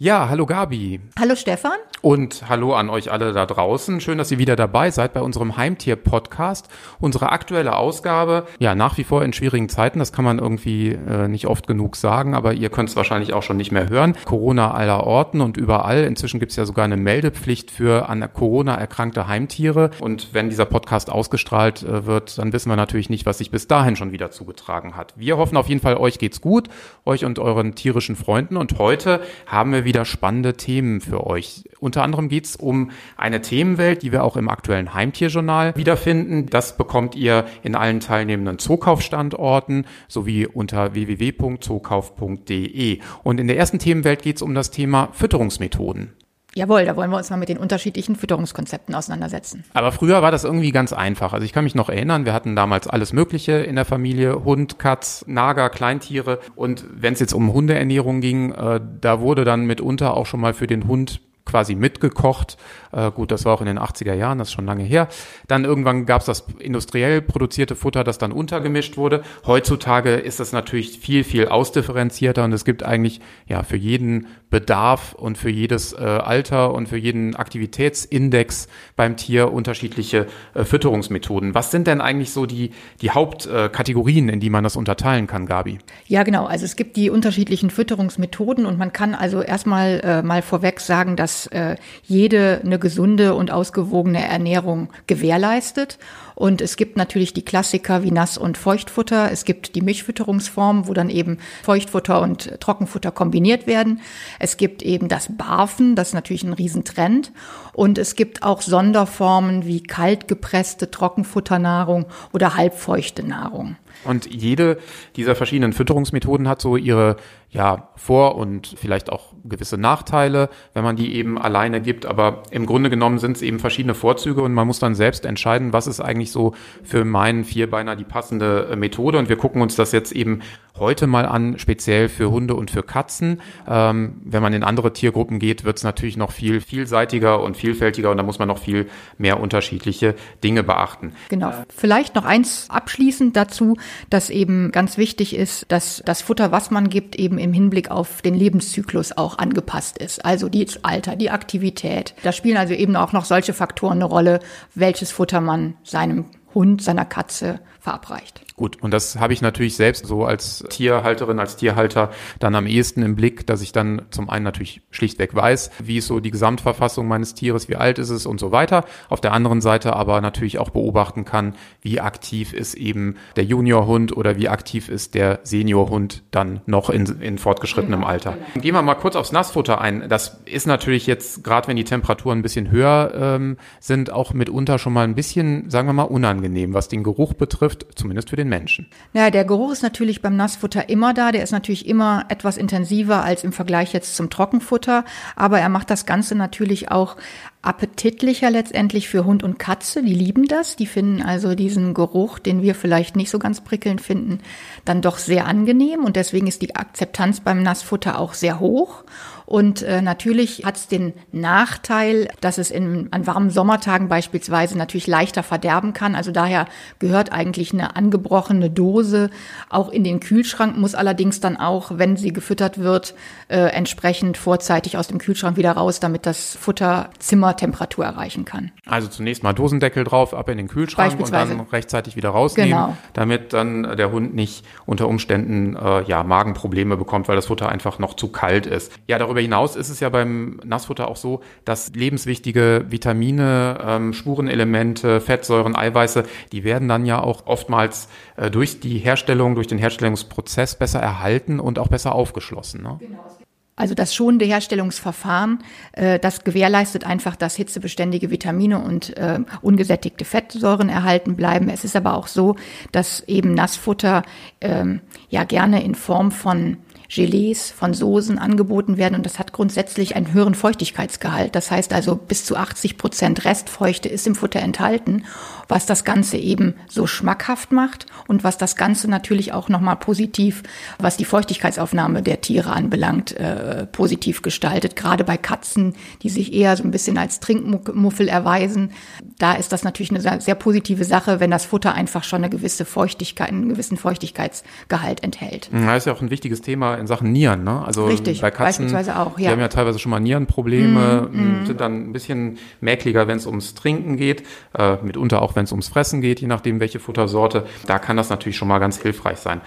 Ja, hallo Gabi. Hallo Stefan. Und hallo an euch alle da draußen. Schön, dass ihr wieder dabei seid bei unserem Heimtier-Podcast. Unsere aktuelle Ausgabe, ja, nach wie vor in schwierigen Zeiten, das kann man irgendwie äh, nicht oft genug sagen, aber ihr könnt es wahrscheinlich auch schon nicht mehr hören. Corona aller Orten und überall. Inzwischen gibt es ja sogar eine Meldepflicht für an Corona erkrankte Heimtiere. Und wenn dieser Podcast ausgestrahlt äh, wird, dann wissen wir natürlich nicht, was sich bis dahin schon wieder zugetragen hat. Wir hoffen auf jeden Fall, euch geht's gut, euch und euren tierischen Freunden. Und heute haben wir wieder spannende Themen für euch. Unter anderem geht es um eine Themenwelt, die wir auch im aktuellen Heimtierjournal wiederfinden. Das bekommt ihr in allen teilnehmenden Zookaufstandorten sowie unter www.zookauf.de. Und in der ersten Themenwelt geht es um das Thema Fütterungsmethoden. Jawohl, da wollen wir uns mal mit den unterschiedlichen Fütterungskonzepten auseinandersetzen. Aber früher war das irgendwie ganz einfach. Also ich kann mich noch erinnern, wir hatten damals alles Mögliche in der Familie, Hund, Katz, Nager, Kleintiere. Und wenn es jetzt um Hundeernährung ging, äh, da wurde dann mitunter auch schon mal für den Hund quasi mitgekocht. Äh, gut, das war auch in den 80er Jahren, das ist schon lange her. Dann irgendwann gab es das industriell produzierte Futter, das dann untergemischt wurde. Heutzutage ist das natürlich viel, viel ausdifferenzierter und es gibt eigentlich ja für jeden Bedarf und für jedes äh, Alter und für jeden Aktivitätsindex beim Tier unterschiedliche äh, Fütterungsmethoden. Was sind denn eigentlich so die, die Hauptkategorien, in die man das unterteilen kann, Gabi? Ja, genau. Also es gibt die unterschiedlichen Fütterungsmethoden und man kann also erstmal äh, mal vorweg sagen, dass äh, jede eine gesunde und ausgewogene Ernährung gewährleistet. Und es gibt natürlich die Klassiker wie Nass- und Feuchtfutter. Es gibt die Mischfütterungsform, wo dann eben Feuchtfutter und Trockenfutter kombiniert werden. Es gibt eben das Barfen, das ist natürlich ein Riesentrend. Und es gibt auch Sonderformen wie kaltgepresste Trockenfutternahrung oder halbfeuchte Nahrung. Und jede dieser verschiedenen Fütterungsmethoden hat so ihre ja, Vor- und vielleicht auch gewisse Nachteile, wenn man die eben alleine gibt. Aber im Grunde genommen sind es eben verschiedene Vorzüge und man muss dann selbst entscheiden, was ist eigentlich so für meinen Vierbeiner die passende äh, Methode. Und wir gucken uns das jetzt eben heute mal an, speziell für Hunde und für Katzen. Ähm, wenn man in andere Tiergruppen geht, wird es natürlich noch viel vielseitiger und vielfältiger und da muss man noch viel mehr unterschiedliche Dinge beachten. Genau. Vielleicht noch eins abschließend dazu, dass eben ganz wichtig ist, dass das Futter, was man gibt, eben im Hinblick auf den Lebenszyklus auch angepasst ist. Also das Alter, die Aktivität. Da spielen also eben auch noch solche Faktoren eine Rolle, welches Futter man seinem Hund, seiner Katze verabreicht. Gut, und das habe ich natürlich selbst so als Tierhalterin, als Tierhalter dann am ehesten im Blick, dass ich dann zum einen natürlich schlichtweg weiß, wie ist so die Gesamtverfassung meines Tieres, wie alt ist es und so weiter. Auf der anderen Seite aber natürlich auch beobachten kann, wie aktiv ist eben der Juniorhund oder wie aktiv ist der Seniorhund dann noch in, in fortgeschrittenem genau, Alter. Genau. Gehen wir mal kurz aufs Nassfutter ein. Das ist natürlich jetzt, gerade wenn die Temperaturen ein bisschen höher ähm, sind, auch mitunter schon mal ein bisschen, sagen wir mal, unangenehm, was den Geruch betrifft, zumindest für den Menschen. Ja, der Geruch ist natürlich beim Nassfutter immer da. Der ist natürlich immer etwas intensiver als im Vergleich jetzt zum Trockenfutter. Aber er macht das Ganze natürlich auch appetitlicher letztendlich für Hund und Katze. Die lieben das. Die finden also diesen Geruch, den wir vielleicht nicht so ganz prickelnd finden, dann doch sehr angenehm. Und deswegen ist die Akzeptanz beim Nassfutter auch sehr hoch. Und äh, natürlich hat es den Nachteil, dass es in, an warmen Sommertagen beispielsweise natürlich leichter verderben kann. Also daher gehört eigentlich eine angebrochene Dose auch in den Kühlschrank, muss allerdings dann auch, wenn sie gefüttert wird, äh, entsprechend vorzeitig aus dem Kühlschrank wieder raus, damit das Futter Zimmertemperatur erreichen kann. Also zunächst mal Dosendeckel drauf, ab in den Kühlschrank und dann rechtzeitig wieder rausnehmen, genau. damit dann der Hund nicht unter Umständen äh, ja Magenprobleme bekommt, weil das Futter einfach noch zu kalt ist. Ja, darüber Darüber hinaus ist es ja beim Nassfutter auch so, dass lebenswichtige Vitamine, ähm, Spurenelemente, Fettsäuren, Eiweiße, die werden dann ja auch oftmals äh, durch die Herstellung, durch den Herstellungsprozess besser erhalten und auch besser aufgeschlossen. Ne? Genau. Also das schonende Herstellungsverfahren, äh, das gewährleistet einfach, dass hitzebeständige Vitamine und äh, ungesättigte Fettsäuren erhalten bleiben. Es ist aber auch so, dass eben Nassfutter ähm, ja gerne in Form von Gelees, von Soßen angeboten werden und das hat grundsätzlich einen höheren Feuchtigkeitsgehalt. Das heißt also bis zu 80 Prozent Restfeuchte ist im Futter enthalten, was das Ganze eben so schmackhaft macht und was das Ganze natürlich auch nochmal positiv, was die Feuchtigkeitsaufnahme der Tiere anbelangt, äh, positiv gestaltet. Gerade bei Katzen, die sich eher so ein bisschen als Trinkmuffel erweisen, da ist das natürlich eine sehr positive Sache, wenn das Futter einfach schon eine gewisse Feuchtigkeit, einen gewissen Feuchtigkeitsgehalt enthält. Das ist ja auch ein wichtiges Thema in Sachen Nieren. Ne? Also Richtig, bei Katzen, beispielsweise auch, die ja. haben ja teilweise schon mal Nierenprobleme, mm, sind dann ein bisschen mäkliger, wenn es ums Trinken geht, äh, mitunter auch wenn es ums Fressen geht, je nachdem welche Futtersorte. Da kann das natürlich schon mal ganz hilfreich sein.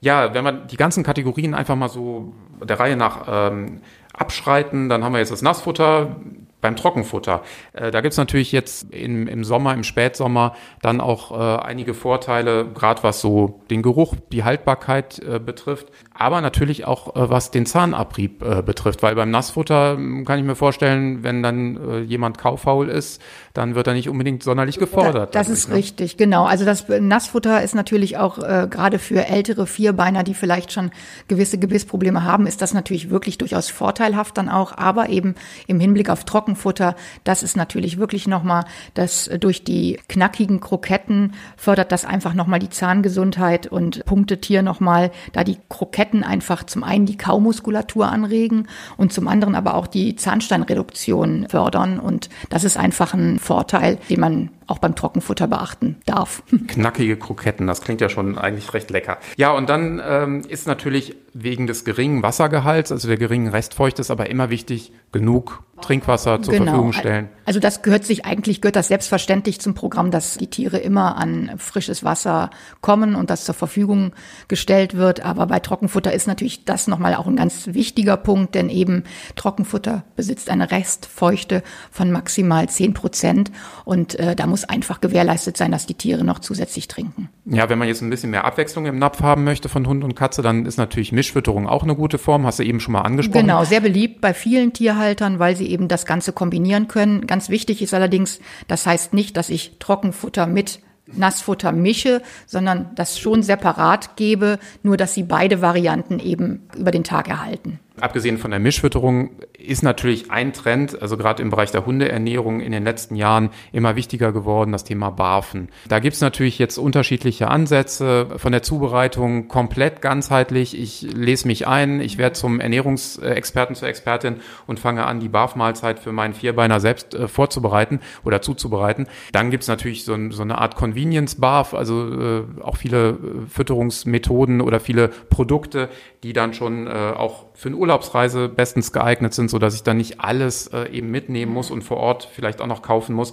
Ja, wenn wir die ganzen Kategorien einfach mal so der Reihe nach ähm, abschreiten, dann haben wir jetzt das Nassfutter, beim Trockenfutter. Äh, da gibt's natürlich jetzt im, im Sommer, im Spätsommer dann auch äh, einige Vorteile, gerade was so den Geruch, die Haltbarkeit äh, betrifft, aber natürlich auch äh, was den Zahnabrieb äh, betrifft, weil beim Nassfutter hm, kann ich mir vorstellen, wenn dann äh, jemand kauffaul ist, dann wird er nicht unbedingt sonderlich gefordert. Da, das ist ne? richtig, genau. Also das Nassfutter ist natürlich auch äh, gerade für ältere Vierbeiner, die vielleicht schon gewisse Gebissprobleme haben, ist das natürlich wirklich durchaus vorteilhaft dann auch, aber eben im Hinblick auf Trockenfutter, das ist natürlich wirklich nochmal, dass äh, durch die knackigen Kroketten fördert das einfach nochmal die Zahngesundheit und punktet hier nochmal, da die Kroketten einfach zum einen die Kaumuskulatur anregen und zum anderen aber auch die Zahnsteinreduktion fördern. Und das ist einfach ein Vorteil, den man auch beim Trockenfutter beachten darf. Knackige Kroketten, das klingt ja schon eigentlich recht lecker. Ja, und dann ähm, ist natürlich wegen des geringen Wassergehalts, also der geringen Restfeuchte, ist aber immer wichtig, genug Trinkwasser zur Verfügung stellen. Also das gehört sich eigentlich, gehört das selbstverständlich zum Programm, dass die Tiere immer an frisches Wasser kommen und das zur Verfügung gestellt wird. Aber bei Trockenfutter ist natürlich das nochmal auch ein ganz wichtiger Punkt, denn eben Trockenfutter besitzt eine Restfeuchte von maximal 10 Prozent und äh, da muss einfach gewährleistet sein, dass die Tiere noch zusätzlich trinken. Ja, wenn man jetzt ein bisschen mehr Abwechslung im Napf haben möchte von Hund und Katze, dann ist natürlich Mischfütterung auch eine gute Form. Hast du eben schon mal angesprochen. Genau, sehr beliebt bei vielen Tierhaltern, weil sie eben das Ganze kombinieren können. Ganz wichtig ist allerdings, das heißt nicht, dass ich Trockenfutter mit Nassfutter mische, sondern das schon separat gebe, nur dass sie beide Varianten eben über den Tag erhalten. Abgesehen von der Mischfütterung ist natürlich ein Trend, also gerade im Bereich der Hundeernährung in den letzten Jahren immer wichtiger geworden, das Thema Barfen. Da gibt's natürlich jetzt unterschiedliche Ansätze von der Zubereitung komplett ganzheitlich. Ich lese mich ein, ich werde zum Ernährungsexperten zur Expertin und fange an, die Barfmahlzeit für meinen Vierbeiner selbst äh, vorzubereiten oder zuzubereiten. Dann gibt's natürlich so, so, eine Art Convenience-Barf, also äh, auch viele äh, Fütterungsmethoden oder viele Produkte, die dann schon auch für eine Urlaubsreise bestens geeignet sind, so dass ich dann nicht alles äh, eben mitnehmen muss und vor Ort vielleicht auch noch kaufen muss.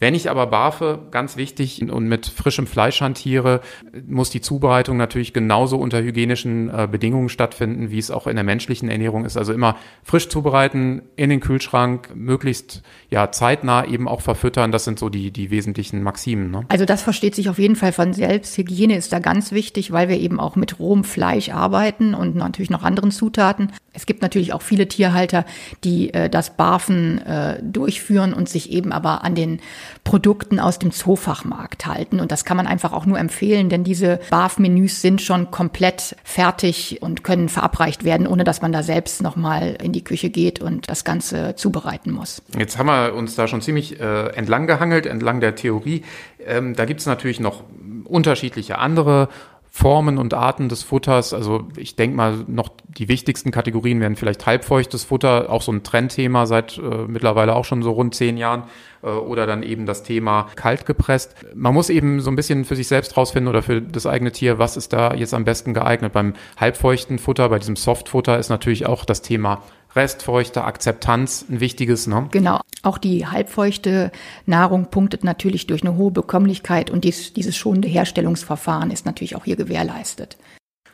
Wenn ich aber barfe, ganz wichtig, und mit frischem Fleisch hantiere, muss die Zubereitung natürlich genauso unter hygienischen äh, Bedingungen stattfinden, wie es auch in der menschlichen Ernährung ist. Also immer frisch zubereiten, in den Kühlschrank, möglichst ja zeitnah eben auch verfüttern. Das sind so die, die wesentlichen Maximen. Ne? Also das versteht sich auf jeden Fall von selbst. Hygiene ist da ganz wichtig, weil wir eben auch mit rohem Fleisch arbeiten und natürlich noch anderen Zutaten. Es gibt natürlich auch viele Tierhalter, die äh, das Barfen äh, durchführen und sich eben aber an den Produkten aus dem Zoofachmarkt halten. Und das kann man einfach auch nur empfehlen, denn diese Barf-Menüs sind schon komplett fertig und können verabreicht werden, ohne dass man da selbst nochmal in die Küche geht und das Ganze zubereiten muss. Jetzt haben wir uns da schon ziemlich äh, entlang gehangelt, entlang der Theorie. Ähm, da gibt es natürlich noch unterschiedliche andere Formen und Arten des Futters. Also ich denke mal, noch die wichtigsten Kategorien wären vielleicht halbfeuchtes Futter, auch so ein Trendthema seit äh, mittlerweile auch schon so rund zehn Jahren. Äh, oder dann eben das Thema kalt gepresst. Man muss eben so ein bisschen für sich selbst rausfinden oder für das eigene Tier, was ist da jetzt am besten geeignet. Beim halbfeuchten Futter, bei diesem Softfutter ist natürlich auch das Thema Restfeuchte, Akzeptanz ein wichtiges. Ne? Genau. Auch die halbfeuchte Nahrung punktet natürlich durch eine hohe Bekömmlichkeit und dies, dieses schonende Herstellungsverfahren ist natürlich auch hier gewährleistet.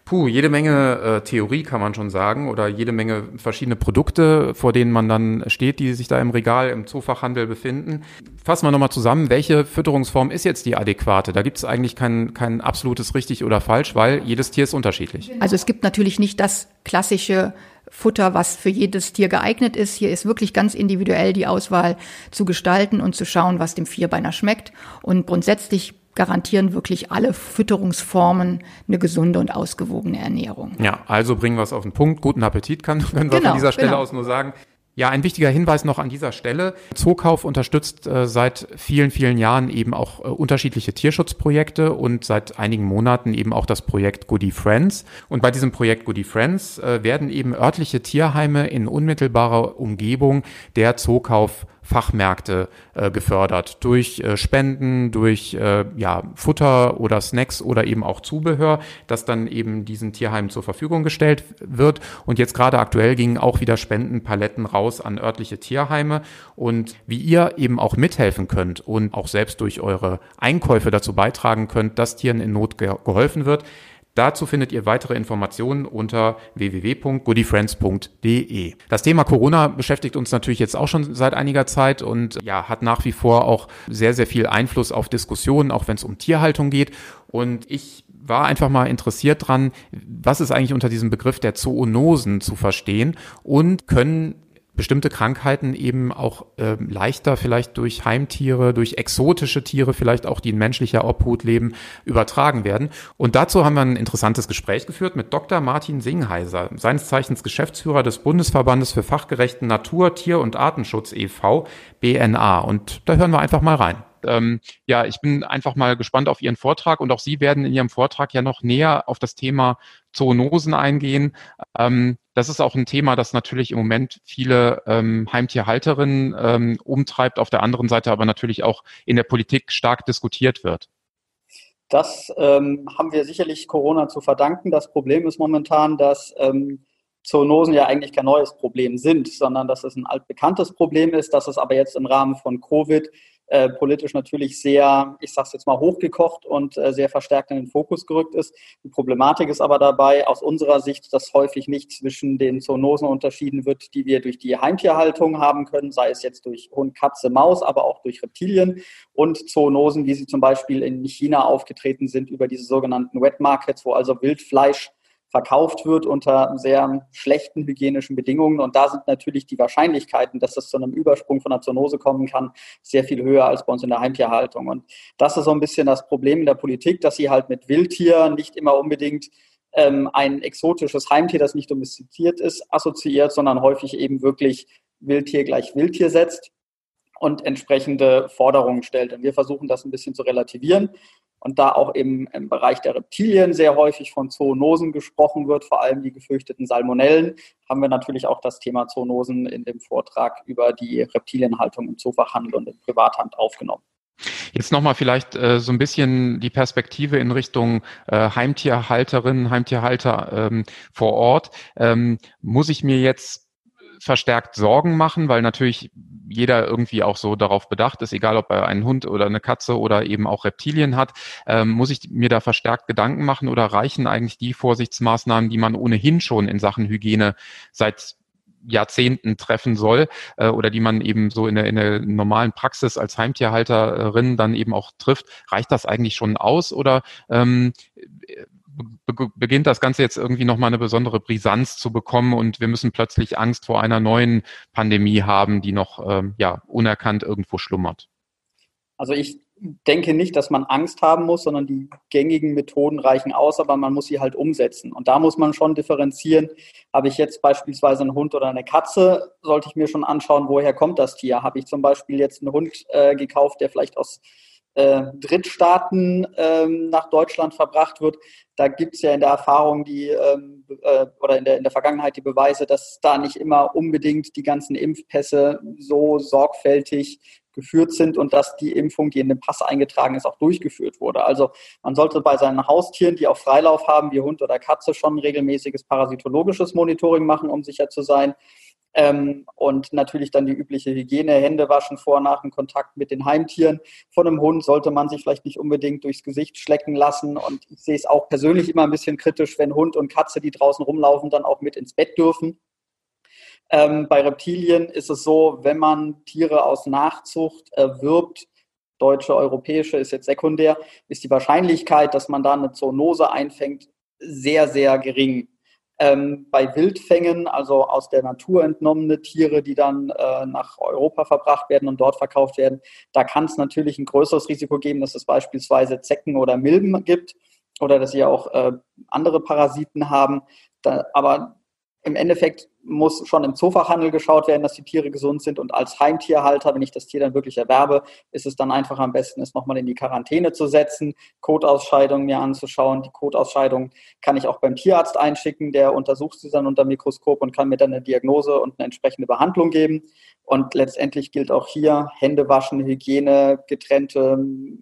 Puh, jede Menge äh, Theorie kann man schon sagen oder jede Menge verschiedene Produkte, vor denen man dann steht, die sich da im Regal im Zoofachhandel befinden. Fassen wir nochmal zusammen, welche Fütterungsform ist jetzt die adäquate? Da gibt es eigentlich kein, kein absolutes richtig oder falsch, weil jedes Tier ist unterschiedlich. Also es gibt natürlich nicht das klassische Futter, was für jedes Tier geeignet ist. Hier ist wirklich ganz individuell die Auswahl zu gestalten und zu schauen, was dem Vierbeiner schmeckt. Und grundsätzlich garantieren wirklich alle Fütterungsformen eine gesunde und ausgewogene Ernährung. Ja, also bringen wir es auf den Punkt. Guten Appetit kann, können wir genau, von dieser Stelle genau. aus nur sagen. Ja, ein wichtiger Hinweis noch an dieser Stelle. Zookauf unterstützt äh, seit vielen, vielen Jahren eben auch äh, unterschiedliche Tierschutzprojekte und seit einigen Monaten eben auch das Projekt Goody Friends. Und bei diesem Projekt Goody Friends äh, werden eben örtliche Tierheime in unmittelbarer Umgebung der Zookauf Fachmärkte äh, gefördert durch äh, Spenden, durch äh, ja, Futter oder Snacks oder eben auch Zubehör, das dann eben diesen Tierheimen zur Verfügung gestellt wird. Und jetzt gerade aktuell gingen auch wieder Spendenpaletten raus an örtliche Tierheime. Und wie ihr eben auch mithelfen könnt und auch selbst durch eure Einkäufe dazu beitragen könnt, dass Tieren in Not ge geholfen wird, Dazu findet ihr weitere Informationen unter www.goodyfriends.de. Das Thema Corona beschäftigt uns natürlich jetzt auch schon seit einiger Zeit und ja, hat nach wie vor auch sehr, sehr viel Einfluss auf Diskussionen, auch wenn es um Tierhaltung geht. Und ich war einfach mal interessiert dran, was ist eigentlich unter diesem Begriff der Zoonosen zu verstehen und können bestimmte Krankheiten eben auch äh, leichter vielleicht durch Heimtiere, durch exotische Tiere vielleicht auch, die in menschlicher Obhut leben, übertragen werden. Und dazu haben wir ein interessantes Gespräch geführt mit Dr. Martin Singheiser, seines Zeichens Geschäftsführer des Bundesverbandes für fachgerechten Natur, Tier- und Artenschutz e.V., BNA. Und da hören wir einfach mal rein ähm, ja, ich bin einfach mal gespannt auf Ihren Vortrag und auch Sie werden in Ihrem Vortrag ja noch näher auf das Thema Zoonosen eingehen. Ähm, das ist auch ein Thema, das natürlich im Moment viele ähm, Heimtierhalterinnen ähm, umtreibt, auf der anderen Seite aber natürlich auch in der Politik stark diskutiert wird. Das ähm, haben wir sicherlich Corona zu verdanken. Das Problem ist momentan, dass ähm, Zoonosen ja eigentlich kein neues Problem sind, sondern dass es ein altbekanntes Problem ist, dass es aber jetzt im Rahmen von Covid äh, politisch natürlich sehr, ich sage es jetzt mal, hochgekocht und äh, sehr verstärkt in den Fokus gerückt ist. Die Problematik ist aber dabei aus unserer Sicht, dass häufig nicht zwischen den Zoonosen unterschieden wird, die wir durch die Heimtierhaltung haben können, sei es jetzt durch Hund, Katze, Maus, aber auch durch Reptilien und Zoonosen, wie sie zum Beispiel in China aufgetreten sind über diese sogenannten Wet Markets, wo also Wildfleisch verkauft wird unter sehr schlechten hygienischen Bedingungen. Und da sind natürlich die Wahrscheinlichkeiten, dass es zu einem Übersprung von einer Zoonose kommen kann, sehr viel höher als bei uns in der Heimtierhaltung. Und das ist so ein bisschen das Problem in der Politik, dass sie halt mit Wildtier nicht immer unbedingt ähm, ein exotisches Heimtier, das nicht domestiziert ist, assoziiert, sondern häufig eben wirklich Wildtier gleich Wildtier setzt und entsprechende Forderungen stellt. Und wir versuchen das ein bisschen zu relativieren und da auch im, im Bereich der Reptilien sehr häufig von Zoonosen gesprochen wird, vor allem die gefürchteten Salmonellen, haben wir natürlich auch das Thema Zoonosen in dem Vortrag über die Reptilienhaltung im Zoofachhandel und in Privathand aufgenommen. Jetzt nochmal vielleicht äh, so ein bisschen die Perspektive in Richtung äh, Heimtierhalterinnen, Heimtierhalter ähm, vor Ort. Ähm, muss ich mir jetzt verstärkt Sorgen machen, weil natürlich jeder irgendwie auch so darauf bedacht ist, egal ob er einen Hund oder eine Katze oder eben auch Reptilien hat, ähm, muss ich mir da verstärkt Gedanken machen oder reichen eigentlich die Vorsichtsmaßnahmen, die man ohnehin schon in Sachen Hygiene seit Jahrzehnten treffen soll äh, oder die man eben so in der, in der normalen Praxis als Heimtierhalterin dann eben auch trifft, reicht das eigentlich schon aus oder ähm, beginnt das Ganze jetzt irgendwie nochmal eine besondere Brisanz zu bekommen und wir müssen plötzlich Angst vor einer neuen Pandemie haben, die noch ähm, ja, unerkannt irgendwo schlummert? Also ich denke nicht, dass man Angst haben muss, sondern die gängigen Methoden reichen aus, aber man muss sie halt umsetzen. Und da muss man schon differenzieren. Habe ich jetzt beispielsweise einen Hund oder eine Katze, sollte ich mir schon anschauen, woher kommt das Tier? Habe ich zum Beispiel jetzt einen Hund äh, gekauft, der vielleicht aus äh, Drittstaaten ähm, nach Deutschland verbracht wird. Da gibt es ja in der Erfahrung die ähm, äh, oder in der, in der Vergangenheit die Beweise, dass da nicht immer unbedingt die ganzen Impfpässe so sorgfältig geführt sind und dass die Impfung, die in den Pass eingetragen ist, auch durchgeführt wurde. Also man sollte bei seinen Haustieren, die auch Freilauf haben, wie Hund oder Katze, schon regelmäßiges parasitologisches Monitoring machen, um sicher zu sein. Ähm, und natürlich dann die übliche Hygiene, Hände waschen vor, nach dem Kontakt mit den Heimtieren. Von einem Hund sollte man sich vielleicht nicht unbedingt durchs Gesicht schlecken lassen. Und ich sehe es auch persönlich immer ein bisschen kritisch, wenn Hund und Katze, die draußen rumlaufen, dann auch mit ins Bett dürfen. Ähm, bei Reptilien ist es so, wenn man Tiere aus Nachzucht erwirbt, deutsche, europäische ist jetzt sekundär, ist die Wahrscheinlichkeit, dass man da eine Zoonose einfängt, sehr, sehr gering. Ähm, bei Wildfängen, also aus der Natur entnommene Tiere, die dann äh, nach Europa verbracht werden und dort verkauft werden, da kann es natürlich ein größeres Risiko geben, dass es beispielsweise Zecken oder Milben gibt oder dass sie auch äh, andere Parasiten haben. Da, aber im Endeffekt muss schon im Zoofachhandel geschaut werden, dass die Tiere gesund sind. Und als Heimtierhalter, wenn ich das Tier dann wirklich erwerbe, ist es dann einfach am besten, es nochmal in die Quarantäne zu setzen, Kotausscheidungen mir anzuschauen. Die Kotausscheidung kann ich auch beim Tierarzt einschicken, der untersucht sie dann unter Mikroskop und kann mir dann eine Diagnose und eine entsprechende Behandlung geben. Und letztendlich gilt auch hier Hände waschen, Hygiene, getrennte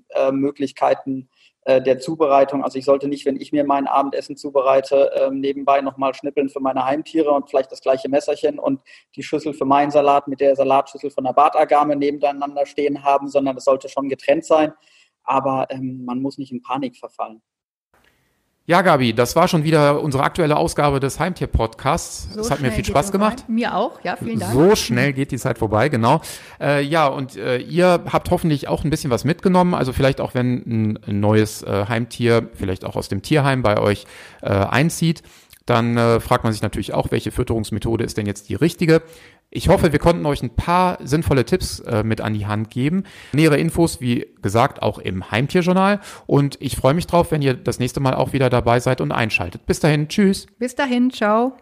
äh, Möglichkeiten der Zubereitung. Also ich sollte nicht, wenn ich mir mein Abendessen zubereite, äh, nebenbei nochmal schnippeln für meine Heimtiere und vielleicht das gleiche Messerchen und die Schüssel für meinen Salat mit der Salatschüssel von der Bartagame nebeneinander stehen haben, sondern es sollte schon getrennt sein. Aber ähm, man muss nicht in Panik verfallen. Ja, Gabi, das war schon wieder unsere aktuelle Ausgabe des Heimtier-Podcasts. So es hat mir viel Spaß gemacht. Mir auch, ja, vielen Dank. So schnell geht die Zeit vorbei, genau. Äh, ja, und äh, ihr habt hoffentlich auch ein bisschen was mitgenommen. Also vielleicht auch, wenn ein, neues äh, Heimtier, vielleicht auch aus dem Tierheim bei euch äh, einzieht, dann äh, fragt man sich natürlich auch, welche Fütterungsmethode ist denn jetzt die richtige. Ich hoffe, wir konnten euch ein paar sinnvolle Tipps äh, mit an die Hand geben. Nähere Infos, wie gesagt, auch im Heimtierjournal. Und ich freue mich drauf, wenn ihr das nächste Mal auch wieder dabei seid und einschaltet. Bis dahin, tschüss. Bis dahin, ciao.